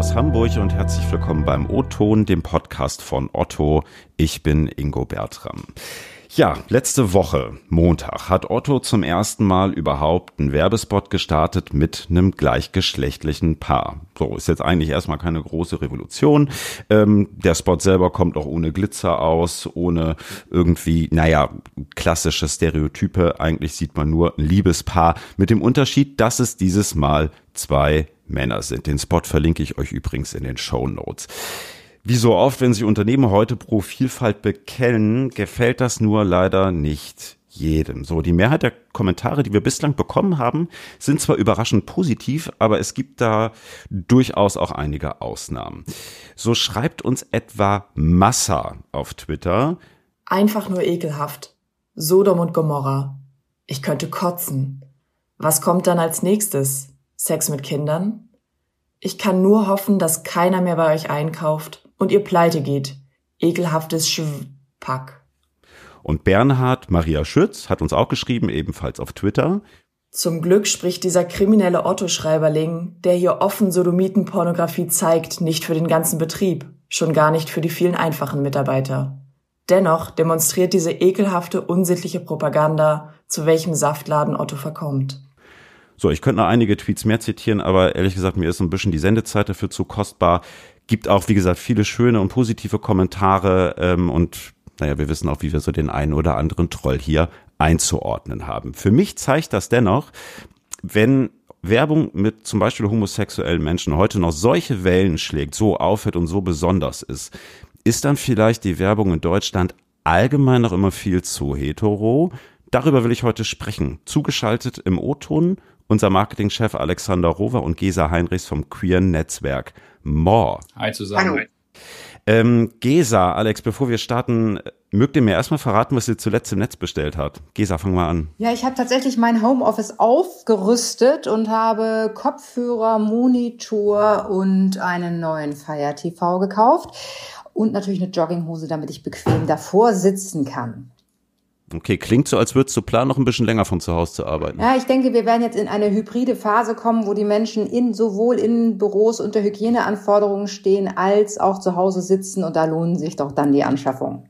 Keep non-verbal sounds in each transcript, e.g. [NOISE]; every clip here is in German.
aus Hamburg und herzlich willkommen beim O-Ton, dem Podcast von Otto. Ich bin Ingo Bertram. Ja, letzte Woche, Montag, hat Otto zum ersten Mal überhaupt einen Werbespot gestartet mit einem gleichgeschlechtlichen Paar. So, ist jetzt eigentlich erstmal keine große Revolution. Ähm, der Spot selber kommt auch ohne Glitzer aus, ohne irgendwie, naja, klassische Stereotype. Eigentlich sieht man nur ein Liebespaar mit dem Unterschied, dass es dieses Mal zwei Männer sind. Den Spot verlinke ich euch übrigens in den Show Notes. Wie so oft, wenn sich Unternehmen heute pro Vielfalt bekennen, gefällt das nur leider nicht jedem. So, die Mehrheit der Kommentare, die wir bislang bekommen haben, sind zwar überraschend positiv, aber es gibt da durchaus auch einige Ausnahmen. So schreibt uns etwa Massa auf Twitter. Einfach nur ekelhaft. Sodom und Gomorra. Ich könnte kotzen. Was kommt dann als nächstes? Sex mit Kindern? Ich kann nur hoffen, dass keiner mehr bei euch einkauft und ihr pleite geht. Ekelhaftes Schpack. Und Bernhard Maria Schütz hat uns auch geschrieben, ebenfalls auf Twitter. Zum Glück spricht dieser kriminelle Otto-Schreiberling, der hier offen Sodomitenpornografie zeigt, nicht für den ganzen Betrieb, schon gar nicht für die vielen einfachen Mitarbeiter. Dennoch demonstriert diese ekelhafte, unsittliche Propaganda, zu welchem Saftladen Otto verkommt. So, ich könnte noch einige Tweets mehr zitieren, aber ehrlich gesagt, mir ist ein bisschen die Sendezeit dafür zu kostbar gibt auch, wie gesagt, viele schöne und positive Kommentare ähm, und naja, wir wissen auch, wie wir so den einen oder anderen Troll hier einzuordnen haben. Für mich zeigt das dennoch, wenn Werbung mit zum Beispiel homosexuellen Menschen heute noch solche Wellen schlägt, so aufhört und so besonders ist, ist dann vielleicht die Werbung in Deutschland allgemein noch immer viel zu hetero? Darüber will ich heute sprechen. Zugeschaltet im O-Ton unser Marketingchef Alexander Rover und Gesa Heinrichs vom Queer Netzwerk More. Hi zusammen. Hallo. Ähm, Gesa, Alex, bevor wir starten, mögt ihr mir erstmal verraten, was ihr zuletzt im Netz bestellt habt? Gesa, fang mal an. Ja, ich habe tatsächlich mein Homeoffice aufgerüstet und habe Kopfhörer, Monitor und einen neuen Fire TV gekauft und natürlich eine Jogginghose, damit ich bequem davor sitzen kann. Okay, klingt so, als würdest du planen, noch ein bisschen länger von zu Hause zu arbeiten. Ja, ich denke, wir werden jetzt in eine hybride Phase kommen, wo die Menschen in, sowohl in Büros unter Hygieneanforderungen stehen, als auch zu Hause sitzen und da lohnen sich doch dann die Anschaffungen.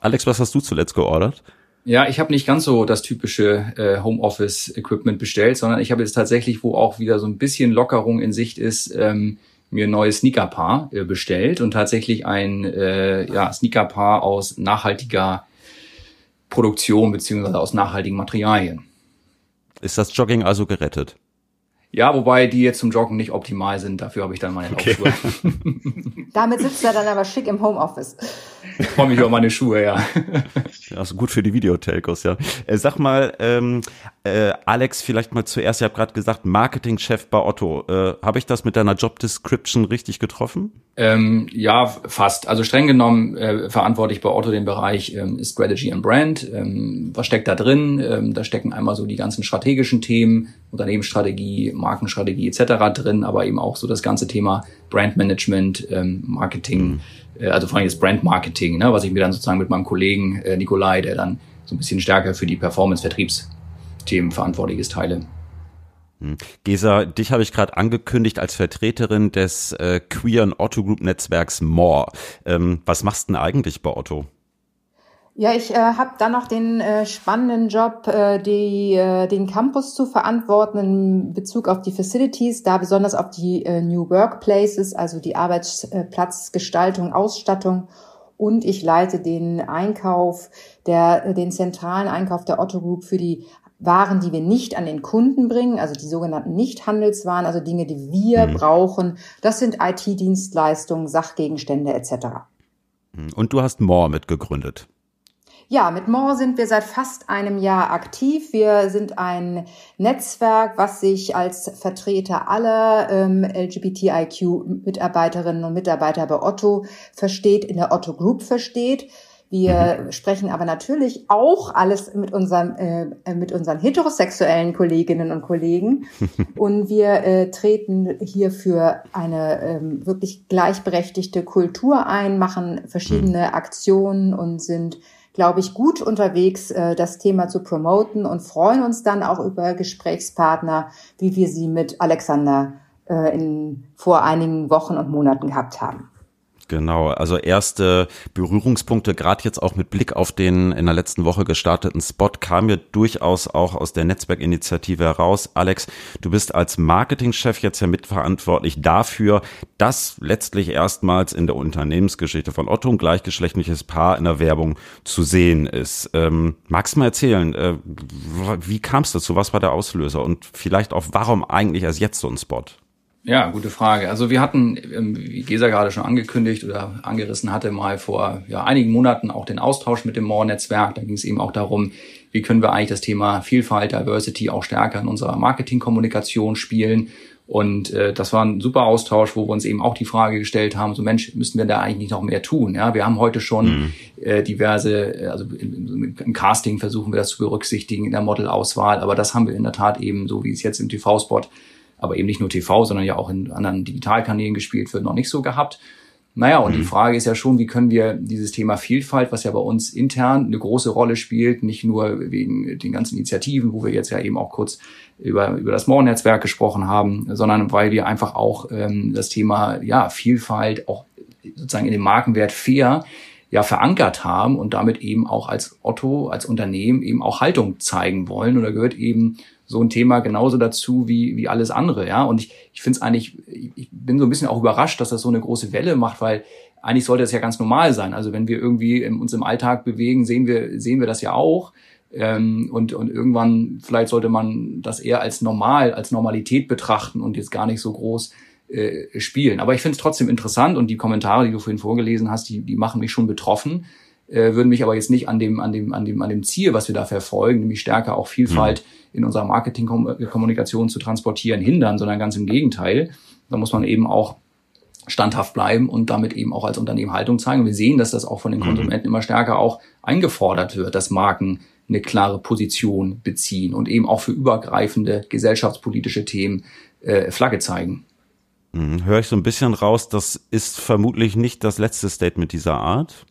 Alex, was hast du zuletzt geordert? Ja, ich habe nicht ganz so das typische äh, Homeoffice-Equipment bestellt, sondern ich habe jetzt tatsächlich, wo auch wieder so ein bisschen Lockerung in Sicht ist, ähm, mir ein neues Sneakerpaar äh, bestellt und tatsächlich ein äh, ja, Sneakerpaar aus nachhaltiger Produktion beziehungsweise aus nachhaltigen Materialien. Ist das Jogging also gerettet? Ja, wobei die jetzt zum Joggen nicht optimal sind. Dafür habe ich dann meine okay. Laufschuhe. [LAUGHS] [LAUGHS] Damit sitzt er dann aber schick im Homeoffice. Ich freue mich über meine Schuhe, ja. Ist gut für die Videotelcos, ja. Äh, sag mal, ähm, äh, Alex, vielleicht mal zuerst, ihr habt gerade gesagt, Marketingchef bei Otto. Äh, habe ich das mit deiner Job Description richtig getroffen? Ähm, ja, fast. Also streng genommen äh, verantwortlich bei Otto den Bereich ähm, Strategy and Brand. Ähm, was steckt da drin? Ähm, da stecken einmal so die ganzen strategischen Themen, Unternehmensstrategie, Markenstrategie etc. drin, aber eben auch so das ganze Thema Brandmanagement, ähm, Marketing. Mhm also vor allem das Brand Marketing, ne, was ich mir dann sozusagen mit meinem Kollegen äh, Nikolai, der dann so ein bisschen stärker für die Performance-Vertriebsthemen verantwortlich ist, teile. Hm. Gesa, dich habe ich gerade angekündigt als Vertreterin des äh, queeren Otto Group Netzwerks More. Ähm, was machst du denn eigentlich bei Otto? Ja, ich äh, habe dann noch den äh, spannenden Job, äh, die, äh, den Campus zu verantworten in Bezug auf die Facilities, da besonders auf die äh, New Workplaces, also die Arbeitsplatzgestaltung, Ausstattung. Und ich leite den Einkauf, der, den zentralen Einkauf der Otto Group für die waren, die wir nicht an den Kunden bringen, also die sogenannten Nichthandelswaren, also Dinge, die wir mhm. brauchen. Das sind IT-Dienstleistungen, Sachgegenstände etc. Und du hast More mitgegründet. Ja, mit More sind wir seit fast einem Jahr aktiv. Wir sind ein Netzwerk, was sich als Vertreter aller ähm, LGBTIQ-Mitarbeiterinnen und Mitarbeiter bei Otto versteht, in der Otto Group versteht. Wir mhm. sprechen aber natürlich auch alles mit unseren, äh, mit unseren heterosexuellen Kolleginnen und Kollegen. [LAUGHS] und wir äh, treten hier für eine ähm, wirklich gleichberechtigte Kultur ein, machen verschiedene mhm. Aktionen und sind glaube ich, gut unterwegs, äh, das Thema zu promoten und freuen uns dann auch über Gesprächspartner, wie wir sie mit Alexander äh, in, vor einigen Wochen und Monaten gehabt haben. Genau, also erste Berührungspunkte, gerade jetzt auch mit Blick auf den in der letzten Woche gestarteten Spot, kam mir durchaus auch aus der Netzwerkinitiative heraus. Alex, du bist als Marketingchef jetzt ja mitverantwortlich dafür, dass letztlich erstmals in der Unternehmensgeschichte von Otto ein gleichgeschlechtliches Paar in der Werbung zu sehen ist. Ähm, magst du mal erzählen, äh, wie kam es dazu? Was war der Auslöser? Und vielleicht auch, warum eigentlich erst jetzt so ein Spot? Ja, gute Frage. Also wir hatten, ähm, wie Gesa gerade schon angekündigt oder angerissen hatte, mal vor ja, einigen Monaten auch den Austausch mit dem More-Netzwerk. Da ging es eben auch darum, wie können wir eigentlich das Thema Vielfalt, Diversity auch stärker in unserer Marketingkommunikation spielen. Und äh, das war ein super Austausch, wo wir uns eben auch die Frage gestellt haben, so Mensch, müssten wir da eigentlich nicht noch mehr tun? Ja, wir haben heute schon mhm. äh, diverse, äh, also im, im Casting versuchen wir das zu berücksichtigen, in der Modelauswahl, aber das haben wir in der Tat eben, so wie es jetzt im TV-Spot aber eben nicht nur TV, sondern ja auch in anderen Digitalkanälen gespielt wird, noch nicht so gehabt. Naja, und mhm. die Frage ist ja schon, wie können wir dieses Thema Vielfalt, was ja bei uns intern eine große Rolle spielt, nicht nur wegen den ganzen Initiativen, wo wir jetzt ja eben auch kurz über, über das More-Netzwerk gesprochen haben, sondern weil wir einfach auch ähm, das Thema ja, Vielfalt auch sozusagen in dem Markenwert fair ja verankert haben und damit eben auch als Otto, als Unternehmen eben auch Haltung zeigen wollen. Und da gehört eben so ein Thema genauso dazu wie, wie alles andere, ja. Und ich, ich finde es eigentlich, ich bin so ein bisschen auch überrascht, dass das so eine große Welle macht, weil eigentlich sollte das ja ganz normal sein. Also wenn wir irgendwie uns im Alltag bewegen, sehen wir, sehen wir das ja auch. Ähm, und, und irgendwann, vielleicht sollte man das eher als normal, als Normalität betrachten und jetzt gar nicht so groß äh, spielen. Aber ich finde es trotzdem interessant und die Kommentare, die du vorhin vorgelesen hast, die, die machen mich schon betroffen äh, würden mich aber jetzt nicht an dem, an dem, an dem, an dem Ziel, was wir da verfolgen, nämlich stärker auch Vielfalt mhm. in unserer Marketingkommunikation zu transportieren, hindern, sondern ganz im Gegenteil. Da muss man eben auch standhaft bleiben und damit eben auch als Unternehmen Haltung zeigen. Und wir sehen, dass das auch von den mhm. Konsumenten immer stärker auch eingefordert wird, dass Marken eine klare Position beziehen und eben auch für übergreifende gesellschaftspolitische Themen äh, Flagge zeigen. Mhm. Höre ich so ein bisschen raus, das ist vermutlich nicht das letzte Statement dieser Art.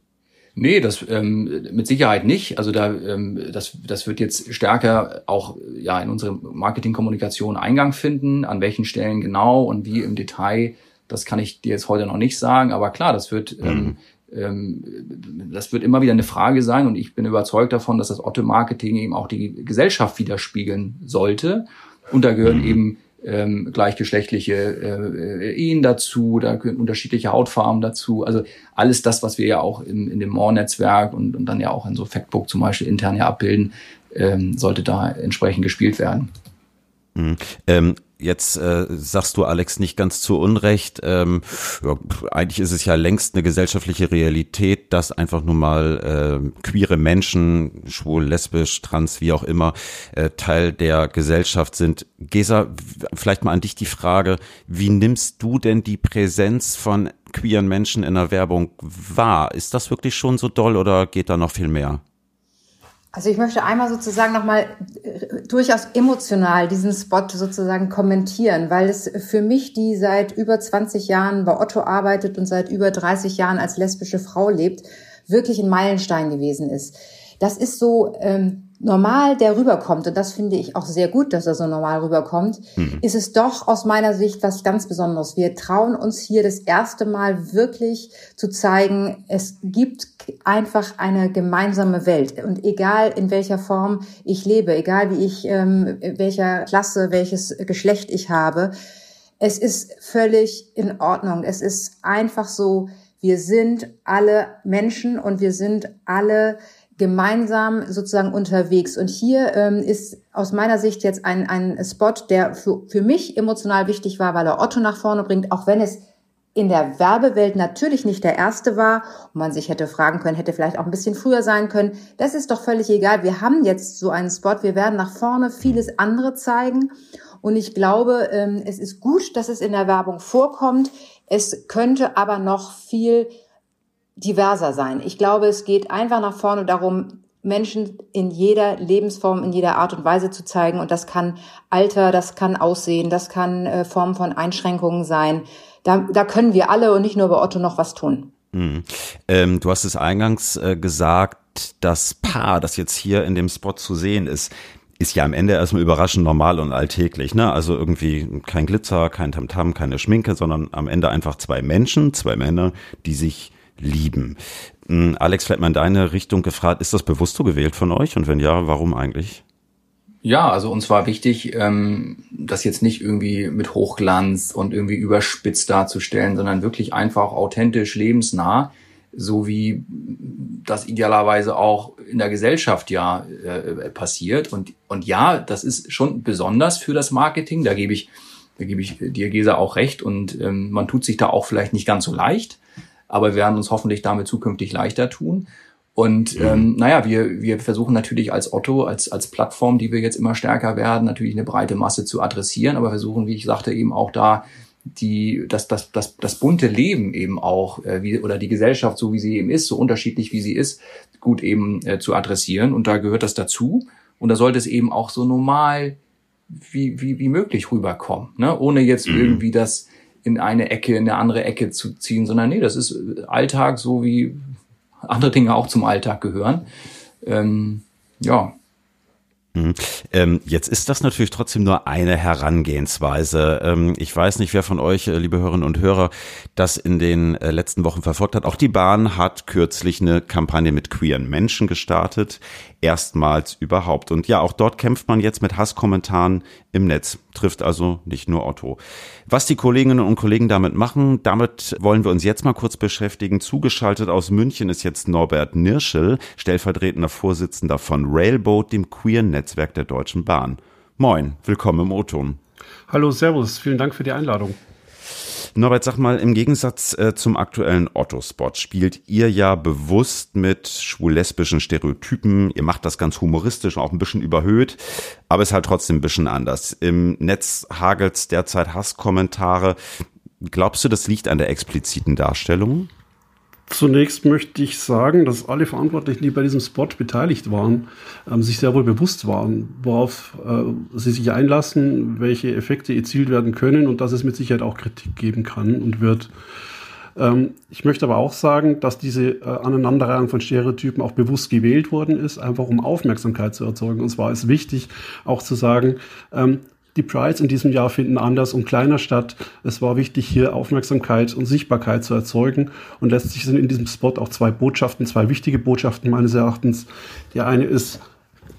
Nee, das ähm, mit Sicherheit nicht. Also da ähm, das, das wird jetzt stärker auch ja in unsere Marketingkommunikation Eingang finden. An welchen Stellen genau und wie im Detail, das kann ich dir jetzt heute noch nicht sagen. Aber klar, das wird ähm, mhm. ähm, das wird immer wieder eine Frage sein und ich bin überzeugt davon, dass das Otto-Marketing eben auch die Gesellschaft widerspiegeln sollte. Und da gehören mhm. eben ähm, gleichgeschlechtliche äh, Ehen dazu, da gehören unterschiedliche Hautfarben dazu. Also alles das, was wir ja auch in, in dem More-Netzwerk und, und dann ja auch in so Factbook zum Beispiel intern ja abbilden, ähm, sollte da entsprechend gespielt werden. Mhm. Ähm, Jetzt äh, sagst du, Alex, nicht ganz zu Unrecht. Ähm, ja, eigentlich ist es ja längst eine gesellschaftliche Realität, dass einfach nur mal äh, queere Menschen, schwul, lesbisch, trans, wie auch immer, äh, Teil der Gesellschaft sind. Gesa, vielleicht mal an dich die Frage, wie nimmst du denn die Präsenz von queeren Menschen in der Werbung wahr? Ist das wirklich schon so doll oder geht da noch viel mehr? Also ich möchte einmal sozusagen nochmal äh, durchaus emotional diesen Spot sozusagen kommentieren, weil es für mich, die seit über 20 Jahren bei Otto arbeitet und seit über 30 Jahren als lesbische Frau lebt, wirklich ein Meilenstein gewesen ist. Das ist so, ähm, normal der rüberkommt, und das finde ich auch sehr gut, dass er so normal rüberkommt, mhm. ist es doch aus meiner Sicht was ganz Besonderes. Wir trauen uns hier das erste Mal wirklich zu zeigen, es gibt einfach eine gemeinsame Welt. Und egal in welcher Form ich lebe, egal wie ich, ähm, welcher Klasse, welches Geschlecht ich habe, es ist völlig in Ordnung. Es ist einfach so, wir sind alle Menschen und wir sind alle gemeinsam sozusagen unterwegs. Und hier ähm, ist aus meiner Sicht jetzt ein, ein Spot, der für, für mich emotional wichtig war, weil er Otto nach vorne bringt, auch wenn es in der Werbewelt natürlich nicht der erste war und man sich hätte fragen können, hätte vielleicht auch ein bisschen früher sein können. Das ist doch völlig egal. Wir haben jetzt so einen Spot. Wir werden nach vorne vieles andere zeigen. Und ich glaube, ähm, es ist gut, dass es in der Werbung vorkommt. Es könnte aber noch viel diverser sein. Ich glaube, es geht einfach nach vorne darum, Menschen in jeder Lebensform, in jeder Art und Weise zu zeigen. Und das kann Alter, das kann Aussehen, das kann äh, Formen von Einschränkungen sein. Da, da können wir alle und nicht nur bei Otto noch was tun. Mhm. Ähm, du hast es eingangs äh, gesagt, das Paar, das jetzt hier in dem Spot zu sehen ist, ist ja am Ende erstmal überraschend normal und alltäglich, ne? Also irgendwie kein Glitzer, kein Tamtam, keine Schminke, sondern am Ende einfach zwei Menschen, zwei Männer, die sich lieben. Hm, Alex, vielleicht mal in deine Richtung gefragt, ist das bewusst so gewählt von euch? Und wenn ja, warum eigentlich? Ja, also uns war wichtig, ähm, das jetzt nicht irgendwie mit Hochglanz und irgendwie überspitzt darzustellen, sondern wirklich einfach authentisch, lebensnah so wie das idealerweise auch in der Gesellschaft ja äh, passiert. Und, und ja, das ist schon besonders für das Marketing. Da gebe ich, da gebe ich dir, Gesa, auch recht. Und ähm, man tut sich da auch vielleicht nicht ganz so leicht, aber wir werden uns hoffentlich damit zukünftig leichter tun. Und mhm. ähm, naja, wir, wir versuchen natürlich als Otto, als, als Plattform, die wir jetzt immer stärker werden, natürlich eine breite Masse zu adressieren, aber versuchen, wie ich sagte, eben auch da die, das, das, das, das bunte Leben eben auch, äh, wie, oder die Gesellschaft, so wie sie eben ist, so unterschiedlich wie sie ist, gut eben äh, zu adressieren. Und da gehört das dazu. Und da sollte es eben auch so normal wie, wie, wie möglich rüberkommen, ne? ohne jetzt mhm. irgendwie das in eine Ecke, in eine andere Ecke zu ziehen, sondern nee, das ist Alltag, so wie andere Dinge auch zum Alltag gehören. Ähm, ja, Mhm. Ähm, jetzt ist das natürlich trotzdem nur eine Herangehensweise. Ähm, ich weiß nicht, wer von euch, äh, liebe Hörerinnen und Hörer, das in den äh, letzten Wochen verfolgt hat. Auch die Bahn hat kürzlich eine Kampagne mit queeren Menschen gestartet erstmals überhaupt. Und ja, auch dort kämpft man jetzt mit Hasskommentaren im Netz, trifft also nicht nur Otto. Was die Kolleginnen und Kollegen damit machen, damit wollen wir uns jetzt mal kurz beschäftigen. Zugeschaltet aus München ist jetzt Norbert Nirschel, stellvertretender Vorsitzender von Railboat, dem queeren Netzwerk der Deutschen Bahn. Moin, willkommen im O-Ton. Hallo, Servus, vielen Dank für die Einladung. Norbert, sag mal, im Gegensatz äh, zum aktuellen Otto-Spot spielt ihr ja bewusst mit schwul-lesbischen Stereotypen. Ihr macht das ganz humoristisch, auch ein bisschen überhöht, aber ist halt trotzdem ein bisschen anders. Im Netz hagelt's derzeit Hasskommentare. Glaubst du, das liegt an der expliziten Darstellung? Zunächst möchte ich sagen, dass alle Verantwortlichen, die bei diesem Spot beteiligt waren, ähm, sich sehr wohl bewusst waren, worauf äh, sie sich einlassen, welche Effekte erzielt werden können und dass es mit Sicherheit auch Kritik geben kann und wird. Ähm, ich möchte aber auch sagen, dass diese äh, Aneinanderreihung von Stereotypen auch bewusst gewählt worden ist, einfach um Aufmerksamkeit zu erzeugen. Und zwar ist wichtig auch zu sagen, ähm, die Prides in diesem Jahr finden anders und kleiner statt. Es war wichtig, hier Aufmerksamkeit und Sichtbarkeit zu erzeugen. Und letztlich sind in diesem Spot auch zwei Botschaften, zwei wichtige Botschaften meines Erachtens. Die eine ist,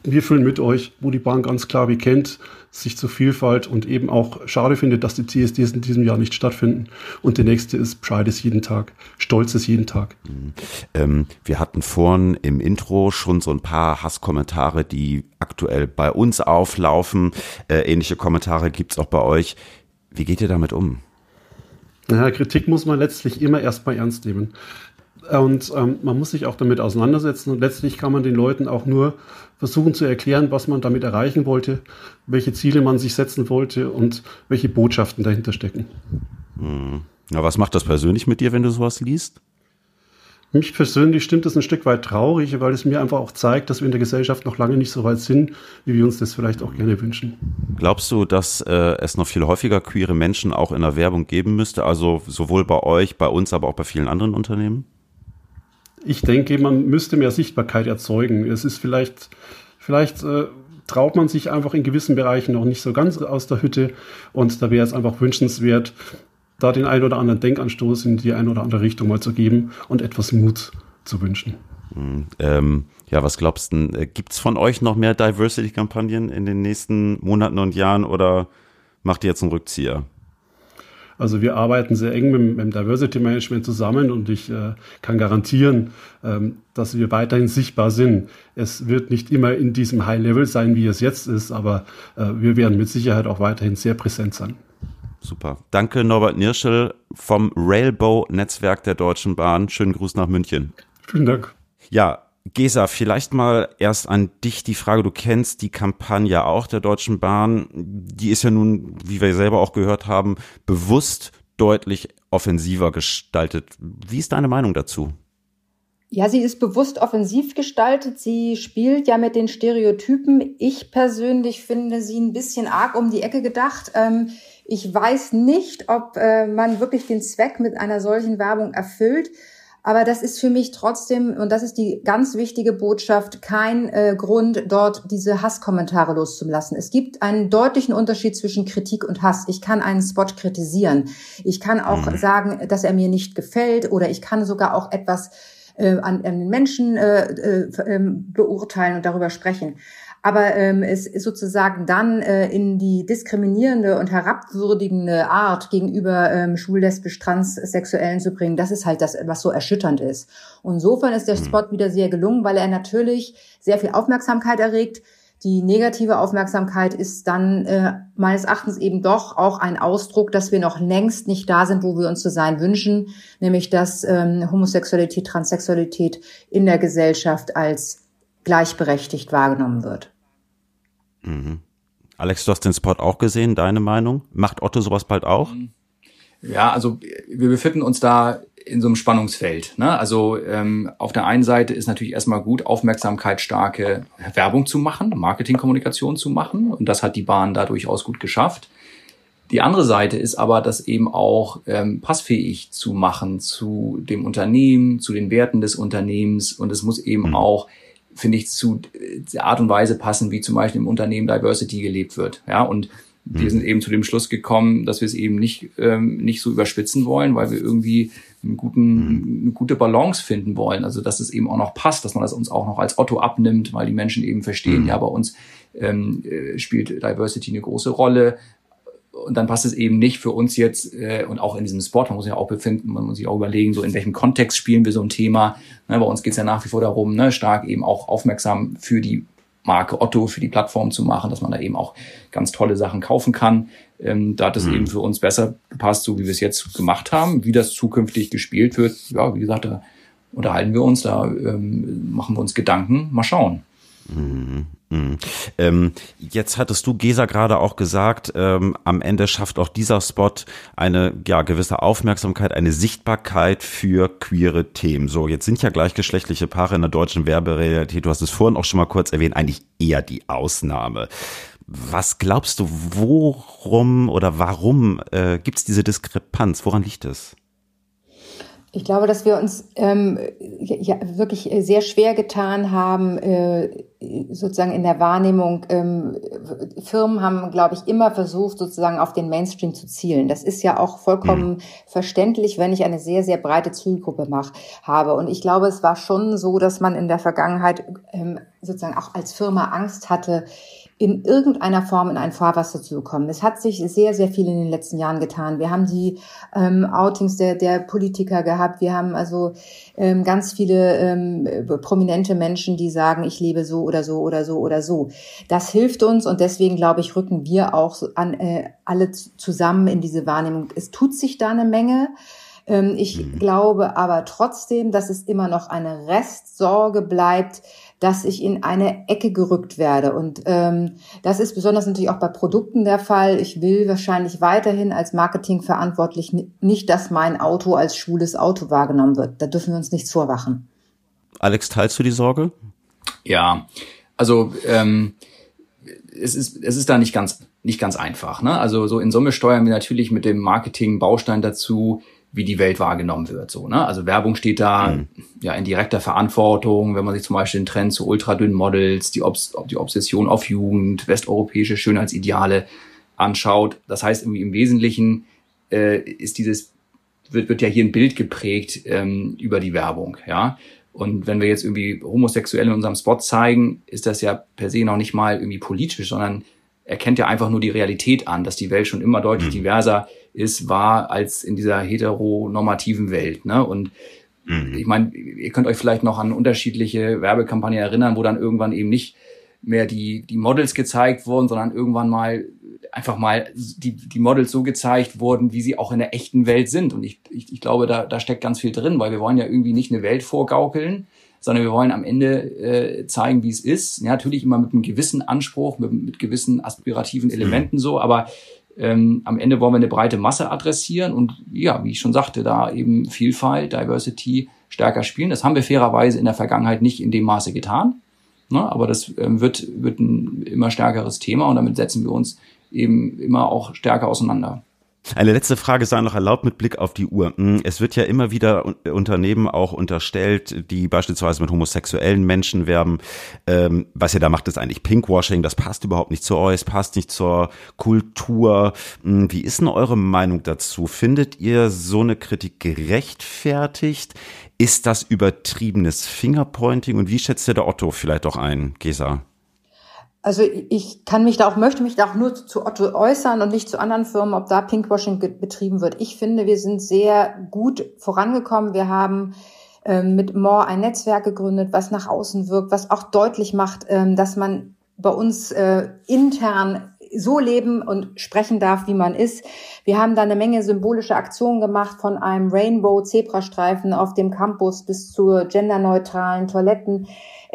wir fühlen mit euch, wo die Bahn ganz klar bekennt, sich zur Vielfalt und eben auch schade findet, dass die CSDs in diesem Jahr nicht stattfinden. Und der nächste ist Pride ist jeden Tag, Stolz ist jeden Tag. Mhm. Ähm, wir hatten vorhin im Intro schon so ein paar Hasskommentare, die aktuell bei uns auflaufen. Äh, ähnliche Kommentare gibt's auch bei euch. Wie geht ihr damit um? Naja, Kritik muss man letztlich immer erstmal ernst nehmen. Und ähm, man muss sich auch damit auseinandersetzen und letztlich kann man den Leuten auch nur versuchen zu erklären, was man damit erreichen wollte, welche Ziele man sich setzen wollte und welche Botschaften dahinter stecken. Hm. Na, was macht das persönlich mit dir, wenn du sowas liest? Mich persönlich stimmt es ein Stück weit traurig, weil es mir einfach auch zeigt, dass wir in der Gesellschaft noch lange nicht so weit sind, wie wir uns das vielleicht auch gerne wünschen. Glaubst du, dass äh, es noch viel häufiger queere Menschen auch in der Werbung geben müsste? Also sowohl bei euch, bei uns, aber auch bei vielen anderen Unternehmen? Ich denke, man müsste mehr Sichtbarkeit erzeugen. Es ist vielleicht, vielleicht äh, traut man sich einfach in gewissen Bereichen noch nicht so ganz aus der Hütte und da wäre es einfach wünschenswert, da den ein oder anderen Denkanstoß in die eine oder andere Richtung mal zu geben und etwas Mut zu wünschen. Hm, ähm, ja, was glaubst du, äh, gibt es von euch noch mehr Diversity-Kampagnen in den nächsten Monaten und Jahren oder macht ihr jetzt einen Rückzieher? Also wir arbeiten sehr eng mit, dem Diversity Management zusammen und ich äh, kann garantieren, ähm, dass wir weiterhin sichtbar sind. Es wird nicht immer in diesem High Level sein, wie es jetzt ist, aber äh, wir werden mit Sicherheit auch weiterhin sehr präsent sein. Super. Danke Norbert Nirschel vom Railbow-Netzwerk der Deutschen Bahn. Schönen Gruß nach München. Vielen Dank. Ja, Gesa, vielleicht mal erst an dich die Frage, du kennst die Kampagne auch der Deutschen Bahn. Die ist ja nun, wie wir selber auch gehört haben, bewusst deutlich offensiver gestaltet. Wie ist deine Meinung dazu? Ja, sie ist bewusst offensiv gestaltet. Sie spielt ja mit den Stereotypen. Ich persönlich finde sie ein bisschen arg um die Ecke gedacht. Ähm, ich weiß nicht, ob äh, man wirklich den Zweck mit einer solchen Werbung erfüllt. Aber das ist für mich trotzdem, und das ist die ganz wichtige Botschaft, kein äh, Grund, dort diese Hasskommentare loszulassen. Es gibt einen deutlichen Unterschied zwischen Kritik und Hass. Ich kann einen Spot kritisieren. Ich kann auch mhm. sagen, dass er mir nicht gefällt oder ich kann sogar auch etwas äh, an, an den Menschen äh, äh, ähm, beurteilen und darüber sprechen aber ähm, es sozusagen dann äh, in die diskriminierende und herabwürdigende Art gegenüber ähm, schwul-lesbisch transsexuellen zu bringen, das ist halt das, was so erschütternd ist. Und insofern ist der mhm. Spot wieder sehr gelungen, weil er natürlich sehr viel Aufmerksamkeit erregt. Die negative Aufmerksamkeit ist dann äh, meines Erachtens eben doch auch ein Ausdruck, dass wir noch längst nicht da sind, wo wir uns zu sein wünschen, nämlich dass ähm, Homosexualität, Transsexualität in der Gesellschaft als gleichberechtigt wahrgenommen wird. Mhm. Alex, du hast den Spot auch gesehen, deine Meinung? Macht Otto sowas bald auch? Ja, also wir befinden uns da in so einem Spannungsfeld. Ne? Also ähm, auf der einen Seite ist natürlich erstmal gut, aufmerksamkeitsstarke Werbung zu machen, Marketingkommunikation zu machen. Und das hat die Bahn da durchaus gut geschafft. Die andere Seite ist aber, das eben auch ähm, passfähig zu machen zu dem Unternehmen, zu den Werten des Unternehmens. Und es muss eben mhm. auch finde ich, zu der Art und Weise passen, wie zum Beispiel im Unternehmen Diversity gelebt wird. Ja, und wir mhm. sind eben zu dem Schluss gekommen, dass wir es eben nicht, ähm, nicht so überspitzen wollen, weil wir irgendwie einen guten, mhm. eine gute Balance finden wollen. Also, dass es eben auch noch passt, dass man das uns auch noch als Otto abnimmt, weil die Menschen eben verstehen, mhm. ja, bei uns ähm, äh, spielt Diversity eine große Rolle und dann passt es eben nicht für uns jetzt äh, und auch in diesem Sport, man muss ja auch befinden, man muss sich auch überlegen, so in welchem Kontext spielen wir so ein Thema. Ne, bei uns geht's ja nach wie vor darum, ne, stark eben auch aufmerksam für die Marke Otto, für die Plattform zu machen, dass man da eben auch ganz tolle Sachen kaufen kann. Ähm, da hat es mhm. eben für uns besser gepasst, so wie wir es jetzt gemacht haben. Wie das zukünftig gespielt wird, ja, wie gesagt, da unterhalten wir uns, da ähm, machen wir uns Gedanken. Mal schauen. Mhm. Mhm. Ähm, jetzt hattest du, Gesa, gerade auch gesagt, ähm, am Ende schafft auch dieser Spot eine ja, gewisse Aufmerksamkeit, eine Sichtbarkeit für queere Themen. So, jetzt sind ja gleichgeschlechtliche Paare in der deutschen Werberealität, du hast es vorhin auch schon mal kurz erwähnt, eigentlich eher die Ausnahme. Was glaubst du, worum oder warum äh, gibt es diese Diskrepanz? Woran liegt es? Ich glaube, dass wir uns ähm, ja, wirklich sehr schwer getan haben, äh, sozusagen in der Wahrnehmung. Ähm, Firmen haben, glaube ich, immer versucht, sozusagen auf den Mainstream zu zielen. Das ist ja auch vollkommen mhm. verständlich, wenn ich eine sehr, sehr breite Zielgruppe mach, habe. Und ich glaube, es war schon so, dass man in der Vergangenheit ähm, sozusagen auch als Firma Angst hatte, in irgendeiner Form in ein Fahrwasser zu bekommen. Es hat sich sehr, sehr viel in den letzten Jahren getan. Wir haben die ähm, Outings der, der Politiker gehabt. Wir haben also ähm, ganz viele ähm, prominente Menschen, die sagen, ich lebe so oder so oder so oder so. Das hilft uns und deswegen, glaube ich, rücken wir auch an, äh, alle zusammen in diese Wahrnehmung. Es tut sich da eine Menge. Ähm, ich mhm. glaube aber trotzdem, dass es immer noch eine Restsorge bleibt, dass ich in eine Ecke gerückt werde. Und ähm, das ist besonders natürlich auch bei Produkten der Fall. Ich will wahrscheinlich weiterhin als Marketingverantwortlich nicht, dass mein Auto als schwules Auto wahrgenommen wird. Da dürfen wir uns nichts vorwachen. Alex, teilst du die Sorge? Ja, also ähm, es ist es ist da nicht ganz nicht ganz einfach. Ne? Also so in Summe steuern wir natürlich mit dem Marketing Baustein dazu, wie die Welt wahrgenommen wird. So, ne? Also Werbung steht da mhm. ja in direkter Verantwortung, wenn man sich zum Beispiel den Trend zu ultradünnen Models, die, Obs die Obsession auf Jugend, westeuropäische Schönheitsideale anschaut. Das heißt irgendwie im Wesentlichen äh, ist dieses wird, wird ja hier ein Bild geprägt ähm, über die Werbung, ja. Und wenn wir jetzt irgendwie Homosexuelle in unserem Spot zeigen, ist das ja per se noch nicht mal irgendwie politisch, sondern erkennt ja einfach nur die Realität an, dass die Welt schon immer deutlich mhm. diverser ist, war als in dieser heteronormativen Welt. Ne? Und mhm. ich meine, ihr könnt euch vielleicht noch an unterschiedliche Werbekampagnen erinnern, wo dann irgendwann eben nicht mehr die, die Models gezeigt wurden, sondern irgendwann mal einfach mal die, die Models so gezeigt wurden, wie sie auch in der echten Welt sind. Und ich, ich, ich glaube, da, da steckt ganz viel drin, weil wir wollen ja irgendwie nicht eine Welt vorgaukeln, sondern wir wollen am Ende äh, zeigen, wie es ist. Ja, natürlich immer mit einem gewissen Anspruch, mit, mit gewissen aspirativen Elementen mhm. so, aber ähm, am Ende wollen wir eine breite Masse adressieren und ja, wie ich schon sagte, da eben Vielfalt, Diversity stärker spielen. Das haben wir fairerweise in der Vergangenheit nicht in dem Maße getan. Ne? Aber das ähm, wird, wird ein immer stärkeres Thema und damit setzen wir uns eben immer auch stärker auseinander. Eine letzte Frage sei noch erlaubt mit Blick auf die Uhr. Hm, es wird ja immer wieder Unternehmen auch unterstellt, die beispielsweise mit homosexuellen Menschen werben. Ähm, was ihr da macht, ist eigentlich Pinkwashing. Das passt überhaupt nicht zu euch, passt nicht zur Kultur. Hm, wie ist denn eure Meinung dazu? Findet ihr so eine Kritik gerechtfertigt? Ist das übertriebenes Fingerpointing? Und wie schätzt ihr der Otto vielleicht auch ein, Gesa? Also ich kann mich da auch, möchte mich da auch nur zu Otto äußern und nicht zu anderen Firmen, ob da Pinkwashing betrieben wird. Ich finde, wir sind sehr gut vorangekommen. Wir haben ähm, mit More ein Netzwerk gegründet, was nach außen wirkt, was auch deutlich macht, ähm, dass man bei uns äh, intern so leben und sprechen darf, wie man ist. Wir haben da eine Menge symbolische Aktionen gemacht, von einem Rainbow-Zebrastreifen auf dem Campus bis zu genderneutralen Toiletten.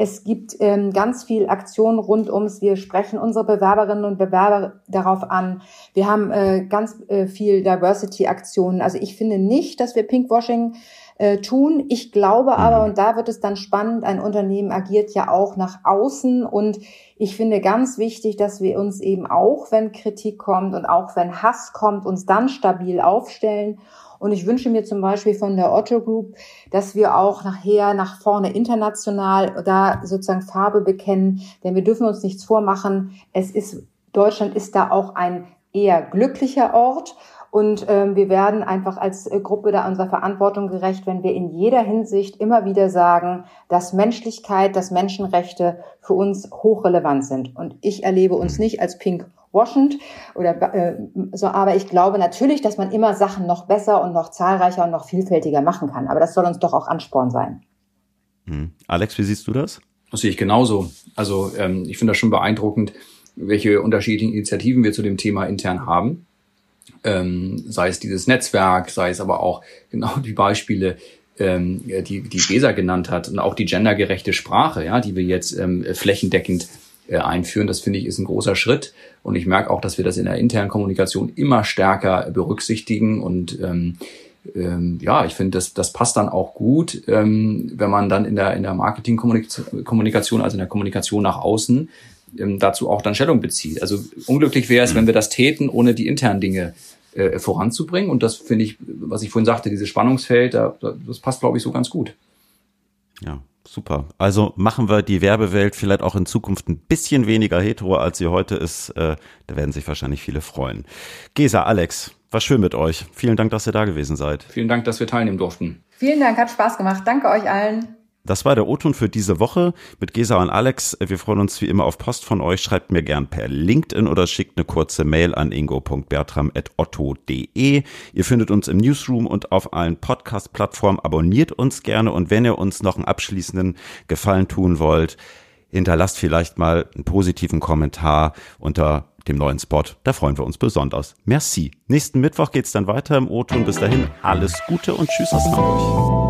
Es gibt ähm, ganz viel Aktionen rund ums. Wir sprechen unsere Bewerberinnen und Bewerber darauf an. Wir haben äh, ganz äh, viel Diversity-Aktionen. Also ich finde nicht, dass wir Pinkwashing äh, tun. Ich glaube aber, mhm. und da wird es dann spannend, ein Unternehmen agiert ja auch nach außen und ich finde ganz wichtig, dass wir uns eben auch, wenn Kritik kommt und auch wenn Hass kommt, uns dann stabil aufstellen und ich wünsche mir zum Beispiel von der Otto Group, dass wir auch nachher nach vorne international da sozusagen Farbe bekennen, denn wir dürfen uns nichts vormachen. Es ist, Deutschland ist da auch ein eher glücklicher Ort. Und ähm, wir werden einfach als äh, Gruppe da unserer Verantwortung gerecht, wenn wir in jeder Hinsicht immer wieder sagen, dass Menschlichkeit, dass Menschenrechte für uns hochrelevant sind. Und ich erlebe uns nicht als pink washend oder äh, so, aber ich glaube natürlich, dass man immer Sachen noch besser und noch zahlreicher und noch vielfältiger machen kann. Aber das soll uns doch auch Ansporn sein. Hm. Alex, wie siehst du das? Das sehe ich genauso. Also ähm, ich finde das schon beeindruckend, welche unterschiedlichen Initiativen wir zu dem Thema intern haben. Ähm, sei es dieses Netzwerk, sei es aber auch genau die Beispiele, ähm, die die Besa genannt hat und auch die gendergerechte Sprache, ja, die wir jetzt ähm, flächendeckend äh, einführen. Das finde ich ist ein großer Schritt. Und ich merke auch, dass wir das in der internen Kommunikation immer stärker berücksichtigen. Und ähm, ähm, ja, ich finde, das, das passt dann auch gut, ähm, wenn man dann in der, in der Marketingkommunikation, also in der Kommunikation nach außen, ähm, dazu auch dann Stellung bezieht. Also unglücklich wäre es, wenn wir das täten, ohne die internen Dinge äh, voranzubringen. Und das finde ich, was ich vorhin sagte, dieses Spannungsfeld, da, das passt, glaube ich, so ganz gut. Ja, Super. Also machen wir die Werbewelt vielleicht auch in Zukunft ein bisschen weniger hetero, als sie heute ist. Äh, da werden sich wahrscheinlich viele freuen. Gesa, Alex, war schön mit euch. Vielen Dank, dass ihr da gewesen seid. Vielen Dank, dass wir teilnehmen durften. Vielen Dank, hat Spaß gemacht. Danke euch allen. Das war der O-Ton für diese Woche mit Gesa und Alex. Wir freuen uns wie immer auf Post von euch. Schreibt mir gern per LinkedIn oder schickt eine kurze Mail an ingo.bertram.otto.de. Ihr findet uns im Newsroom und auf allen Podcast-Plattformen. Abonniert uns gerne und wenn ihr uns noch einen abschließenden Gefallen tun wollt, hinterlasst vielleicht mal einen positiven Kommentar unter dem neuen Spot. Da freuen wir uns besonders. Merci. Nächsten Mittwoch geht's dann weiter im O-Ton. Bis dahin alles Gute und Tschüss aus Hamburg.